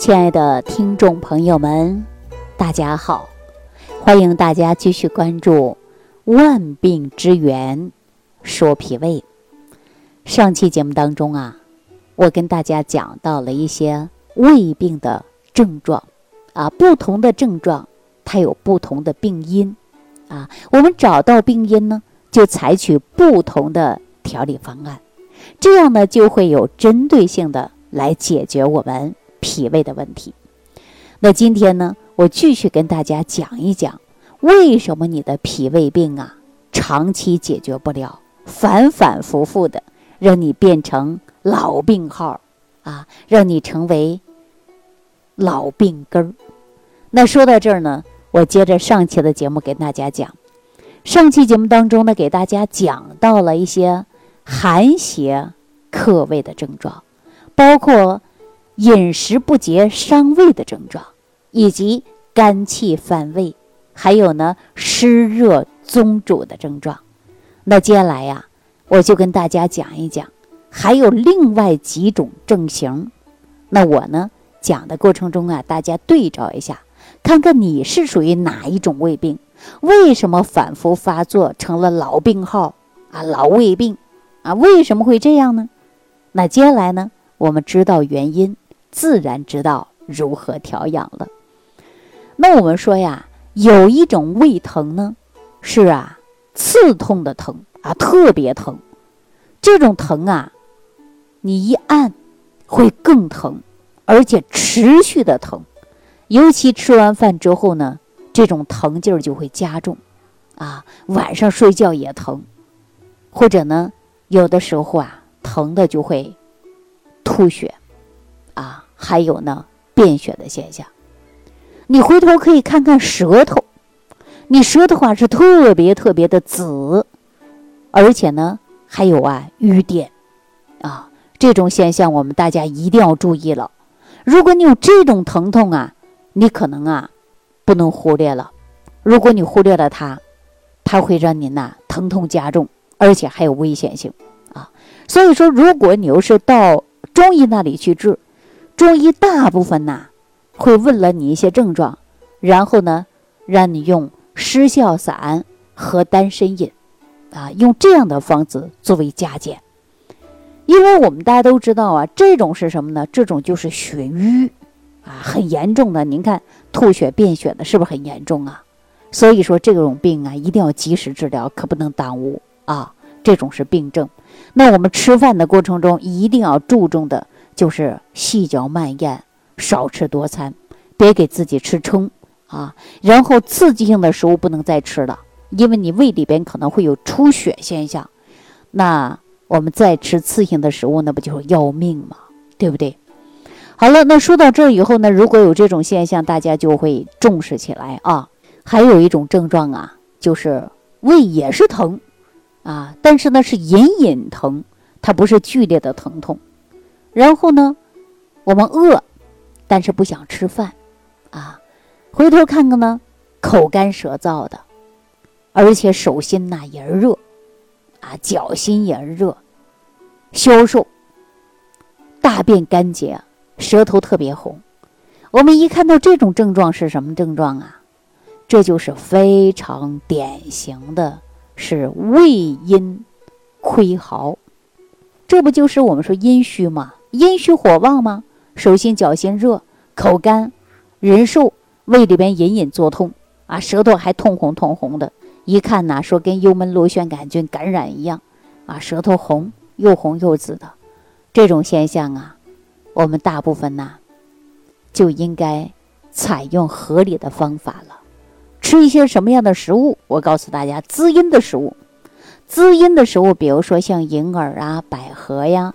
亲爱的听众朋友们，大家好！欢迎大家继续关注《万病之源说脾胃》。上期节目当中啊，我跟大家讲到了一些胃病的症状啊，不同的症状它有不同的病因啊。我们找到病因呢，就采取不同的调理方案，这样呢就会有针对性的来解决我们。脾胃的问题，那今天呢，我继续跟大家讲一讲，为什么你的脾胃病啊，长期解决不了，反反复复的，让你变成老病号啊，让你成为老病根儿。那说到这儿呢，我接着上期的节目给大家讲，上期节目当中呢，给大家讲到了一些寒邪克胃的症状，包括。饮食不节伤胃的症状，以及肝气犯胃，还有呢湿热宗主的症状。那接下来呀，我就跟大家讲一讲，还有另外几种症型。那我呢讲的过程中啊，大家对照一下，看看你是属于哪一种胃病，为什么反复发作成了老病号啊，老胃病啊？为什么会这样呢？那接下来呢，我们知道原因。自然知道如何调养了。那我们说呀，有一种胃疼呢，是啊，刺痛的疼啊，特别疼。这种疼啊，你一按会更疼，而且持续的疼。尤其吃完饭之后呢，这种疼劲儿就会加重，啊，晚上睡觉也疼，或者呢，有的时候啊，疼的就会吐血。啊，还有呢，便血的现象。你回头可以看看舌头，你舌头啊是特别特别的紫，而且呢还有啊瘀点，啊这种现象我们大家一定要注意了。如果你有这种疼痛啊，你可能啊不能忽略了。如果你忽略了它，它会让您呐疼痛加重，而且还有危险性啊。所以说，如果你又是到中医那里去治。中医大部分呐，会问了你一些症状，然后呢，让你用失笑散和丹参饮，啊，用这样的方子作为加减。因为我们大家都知道啊，这种是什么呢？这种就是血瘀，啊，很严重的。您看吐血、便血的，是不是很严重啊？所以说这种病啊，一定要及时治疗，可不能耽误啊。这种是病症。那我们吃饭的过程中一定要注重的。就是细嚼慢咽，少吃多餐，别给自己吃撑啊。然后刺激性的食物不能再吃了，因为你胃里边可能会有出血现象。那我们再吃刺激性的食物，那不就是要命吗？对不对？好了，那说到这儿以后呢，如果有这种现象，大家就会重视起来啊。还有一种症状啊，就是胃也是疼啊，但是呢是隐隐疼，它不是剧烈的疼痛。然后呢，我们饿，但是不想吃饭，啊，回头看看呢，口干舌燥的，而且手心呐也热，啊，脚心也热，消瘦，大便干结，舌头特别红。我们一看到这种症状是什么症状啊？这就是非常典型的，是胃阴亏耗，这不就是我们说阴虚吗？阴虚火旺吗？手心脚心热，口干，人瘦，胃里边隐隐作痛。啊，舌头还通红通红的，一看呐，说跟幽门螺旋杆菌感染一样。啊，舌头红，又红又紫的，这种现象啊，我们大部分呐，就应该采用合理的方法了，吃一些什么样的食物？我告诉大家，滋阴的食物，滋阴的食物，比如说像银耳啊、百合呀，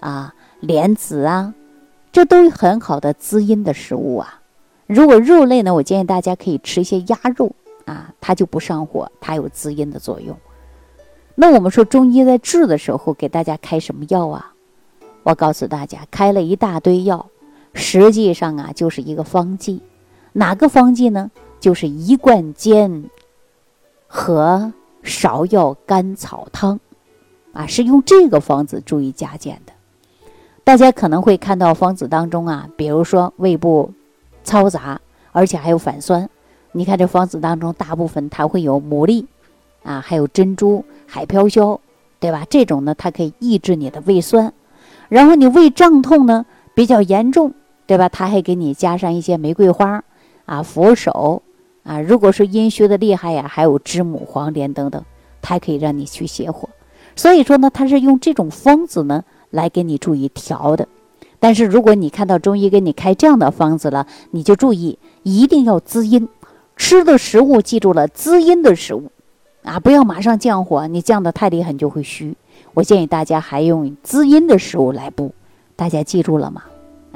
啊。莲子啊，这都很好的滋阴的食物啊。如果肉类呢，我建议大家可以吃一些鸭肉啊，它就不上火，它有滋阴的作用。那我们说中医在治的时候给大家开什么药啊？我告诉大家，开了一大堆药，实际上啊就是一个方剂。哪个方剂呢？就是一贯煎和芍药甘草汤啊，是用这个方子注意加减的。大家可能会看到方子当中啊，比如说胃部嘈杂，而且还有反酸。你看这方子当中，大部分它会有牡蛎啊，还有珍珠、海飘消，对吧？这种呢，它可以抑制你的胃酸。然后你胃胀痛呢比较严重，对吧？它还给你加上一些玫瑰花啊、佛手啊。如果是阴虚的厉害呀，还有知母、黄连等等，它可以让你去泻火。所以说呢，它是用这种方子呢来给你注意调的。但是如果你看到中医给你开这样的方子了，你就注意一定要滋阴。吃的食物记住了，滋阴的食物，啊，不要马上降火，你降的太厉害你就会虚。我建议大家还用滋阴的食物来补，大家记住了吗？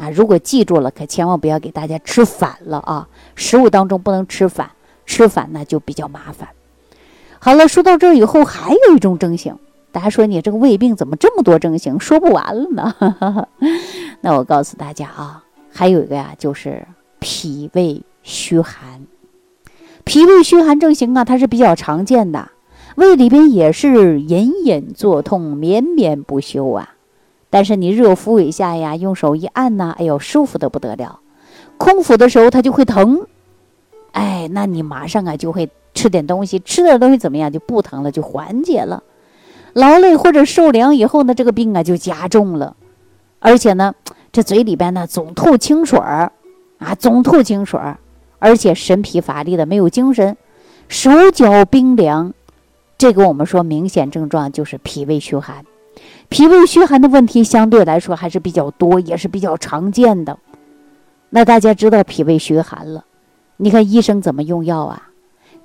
啊，如果记住了，可千万不要给大家吃反了啊！食物当中不能吃反，吃反那就比较麻烦。好了，说到这儿以后，还有一种症型，大家说你这个胃病怎么这么多症型，说不完了呢？那我告诉大家啊，还有一个呀，就是脾胃虚寒。脾胃虚寒症型啊，它是比较常见的，胃里边也是隐隐作痛，绵绵不休啊。但是你热敷一下呀，用手一按呐，哎呦，舒服的不得了。空腹的时候它就会疼，哎，那你马上啊就会吃点东西，吃点东西怎么样就不疼了，就缓解了。劳累或者受凉以后呢，这个病啊就加重了，而且呢，这嘴里边呢总吐清水儿啊，总吐清水儿。而且神疲乏力的，没有精神，手脚冰凉，这个我们说明显症状就是脾胃虚寒。脾胃虚寒的问题相对来说还是比较多，也是比较常见的。那大家知道脾胃虚寒了，你看医生怎么用药啊？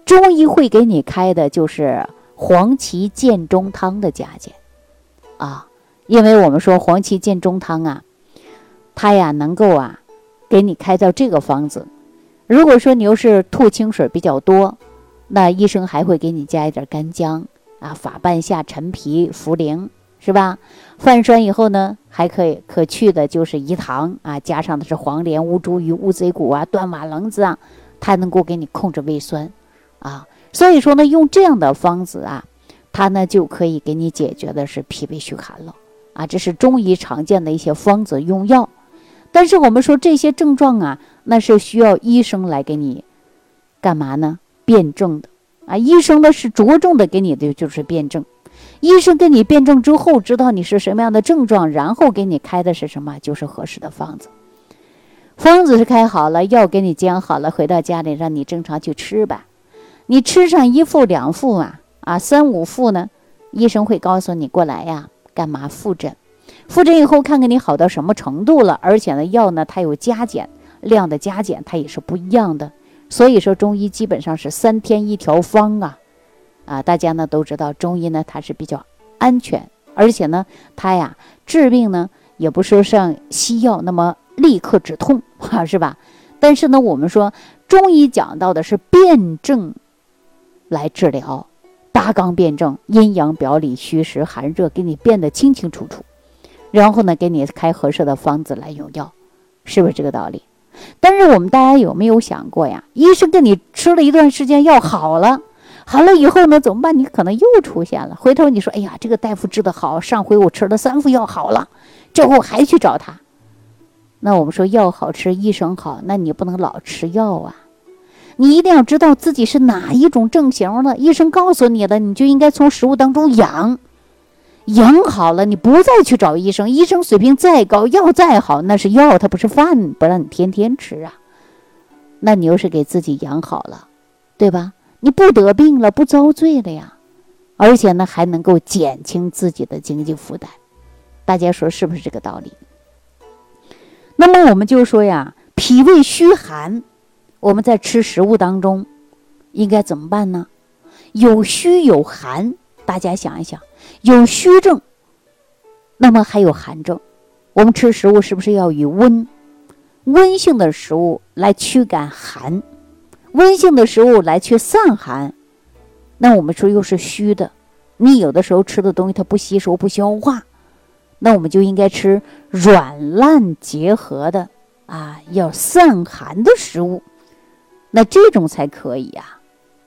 中医会给你开的就是黄芪健中汤的加减啊，因为我们说黄芪健中汤啊，它呀能够啊给你开到这个方子。如果说你又是吐清水比较多，那医生还会给你加一点干姜啊，法半夏、陈皮、茯苓，是吧？泛酸以后呢，还可以可去的就是饴糖啊，加上的是黄连、乌茱萸、乌贼骨啊、断瓦楞子啊，它能够给你控制胃酸啊。所以说呢，用这样的方子啊，它呢就可以给你解决的是脾胃虚寒了啊。这是中医常见的一些方子用药。但是我们说这些症状啊，那是需要医生来给你干嘛呢？辩证的啊，医生呢是着重的给你的就是辩证。医生给你辩证之后，知道你是什么样的症状，然后给你开的是什么，就是合适的方子。方子是开好了，药给你煎好了，回到家里让你正常去吃吧。你吃上一副两副啊啊三五副呢，医生会告诉你过来呀，干嘛复诊？复诊以后，看看你好到什么程度了，而且呢，药呢它有加减量的加减，它也是不一样的。所以说，中医基本上是三天一条方啊，啊，大家呢都知道，中医呢它是比较安全，而且呢它呀治病呢也不是像西药那么立刻止痛，哈，是吧？但是呢，我们说中医讲到的是辩证来治疗，八纲辩证，阴阳表里，虚实寒热，给你变得清清楚楚。然后呢，给你开合适的方子来用药，是不是这个道理？但是我们大家有没有想过呀？医生给你吃了一段时间药好了，好了以后呢，怎么办？你可能又出现了。回头你说，哎呀，这个大夫治得好，上回我吃了三副药好了，这回我还去找他。那我们说药好吃，医生好，那你不能老吃药啊，你一定要知道自己是哪一种症型了。医生告诉你的，你就应该从食物当中养。养好了，你不再去找医生。医生水平再高，药再好，那是药，它不是饭，不让你天天吃啊。那你又是给自己养好了，对吧？你不得病了，不遭罪了呀。而且呢，还能够减轻自己的经济负担。大家说是不是这个道理？那么我们就说呀，脾胃虚寒，我们在吃食物当中应该怎么办呢？有虚有寒，大家想一想。有虚症，那么还有寒症。我们吃食物是不是要以温、温性的食物来驱赶寒，温性的食物来去散寒？那我们说又是虚的，你有的时候吃的东西它不吸收不消化，那我们就应该吃软烂结合的啊，要散寒的食物，那这种才可以呀，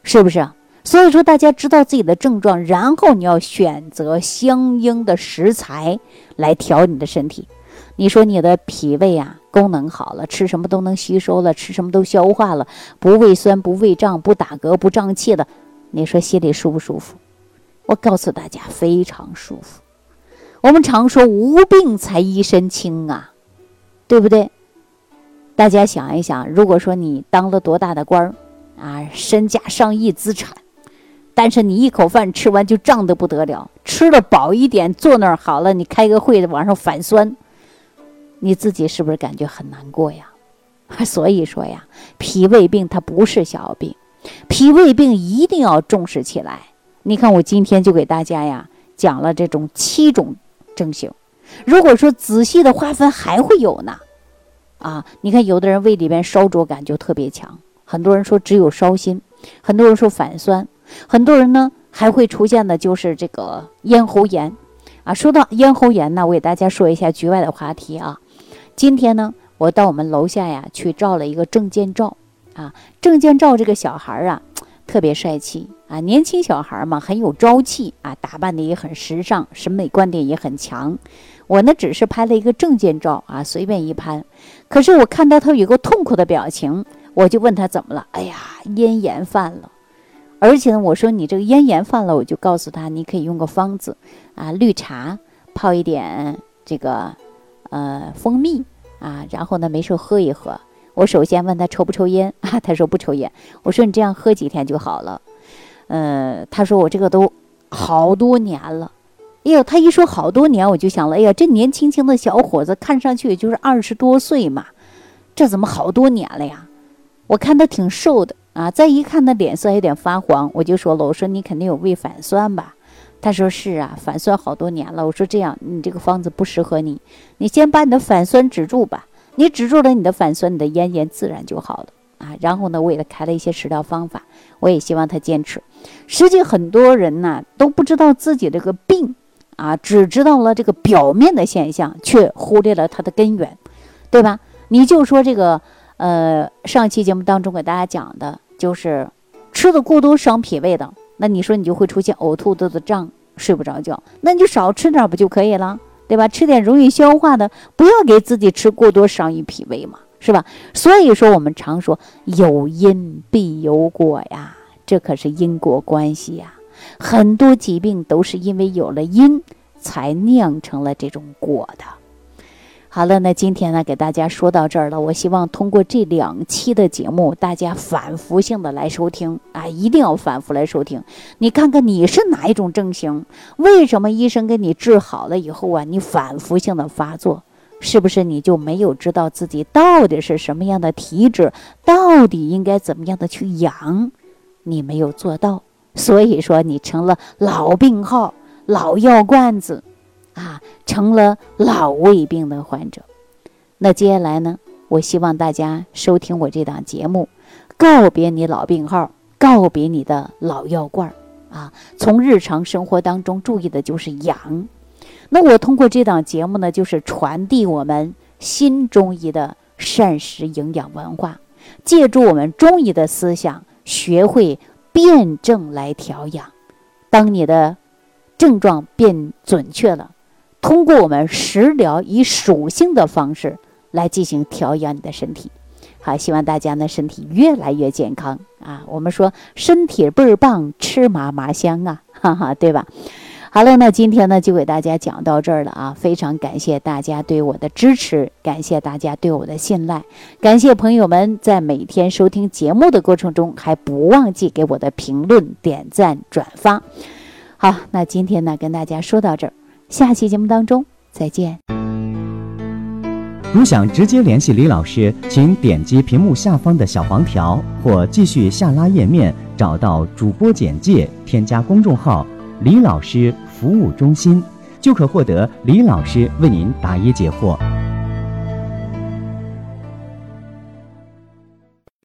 是不是？所以说，大家知道自己的症状，然后你要选择相应的食材来调你的身体。你说你的脾胃啊功能好了，吃什么都能吸收了，吃什么都消化了，不胃酸、不胃胀、不打嗝、不胀气的，你说心里舒不舒服？我告诉大家，非常舒服。我们常说无病才一身轻啊，对不对？大家想一想，如果说你当了多大的官儿啊，身家上亿资产，但是你一口饭吃完就胀得不得了，吃了饱一点，坐那儿好了，你开个会往上反酸。你自己是不是感觉很难过呀？所以说呀，脾胃病它不是小病，脾胃病一定要重视起来。你看，我今天就给大家呀讲了这种七种症型。如果说仔细的划分，还会有呢。啊，你看，有的人胃里边烧灼感就特别强，很多人说只有烧心，很多人说反酸，很多人呢还会出现的就是这个咽喉炎。啊，说到咽喉炎呢，我给大家说一下局外的话题啊。今天呢，我到我们楼下呀去照了一个证件照，啊，证件照这个小孩啊，特别帅气啊，年轻小孩嘛，很有朝气啊，打扮的也很时尚，审美观点也很强。我呢只是拍了一个证件照啊，随便一拍，可是我看到他有个痛苦的表情，我就问他怎么了？哎呀，咽炎犯了，而且呢，我说你这个咽炎犯了，我就告诉他你可以用个方子啊，绿茶泡一点这个。呃，蜂蜜啊，然后呢，没事喝一喝。我首先问他抽不抽烟啊，他说不抽烟。我说你这样喝几天就好了。呃，他说我这个都好多年了。哎呦，他一说好多年，我就想了，哎呀，这年轻轻的小伙子，看上去也就是二十多岁嘛，这怎么好多年了呀？我看他挺瘦的啊，再一看他脸色有点发黄，我就说了，我说你肯定有胃反酸吧。他说是啊，反酸好多年了。我说这样，你这个方子不适合你，你先把你的反酸止住吧。你止住了你的反酸，你的咽炎自然就好了啊。然后呢，我给他开了一些食疗方法，我也希望他坚持。实际很多人呢都不知道自己这个病啊，只知道了这个表面的现象，却忽略了它的根源，对吧？你就说这个，呃，上期节目当中给大家讲的就是吃的过多伤脾胃的。那你说你就会出现呕吐、肚子胀、睡不着觉，那你就少吃点不就可以了，对吧？吃点容易消化的，不要给自己吃过多伤于脾胃嘛，是吧？所以说我们常说有因必有果呀，这可是因果关系呀。很多疾病都是因为有了因，才酿成了这种果的。好了，那今天呢，给大家说到这儿了。我希望通过这两期的节目，大家反复性的来收听啊，一定要反复来收听。你看看你是哪一种症型？为什么医生给你治好了以后啊，你反复性的发作？是不是你就没有知道自己到底是什么样的体质，到底应该怎么样的去养？你没有做到，所以说你成了老病号、老药罐子。啊，成了老胃病的患者。那接下来呢？我希望大家收听我这档节目，告别你老病号，告别你的老药罐儿啊！从日常生活当中注意的就是养。那我通过这档节目呢，就是传递我们新中医的膳食营养文化，借助我们中医的思想，学会辨证来调养。当你的症状变准确了。通过我们食疗以属性的方式来进行调养你的身体，好，希望大家呢身体越来越健康啊！我们说身体倍儿棒，吃嘛嘛香啊，哈哈，对吧？好了，那今天呢就给大家讲到这儿了啊！非常感谢大家对我的支持，感谢大家对我的信赖，感谢朋友们在每天收听节目的过程中还不忘记给我的评论、点赞、转发。好，那今天呢跟大家说到这儿。下期节目当中再见。如想直接联系李老师，请点击屏幕下方的小黄条，或继续下拉页面找到主播简介，添加公众号“李老师服务中心”，就可获得李老师为您答疑解惑。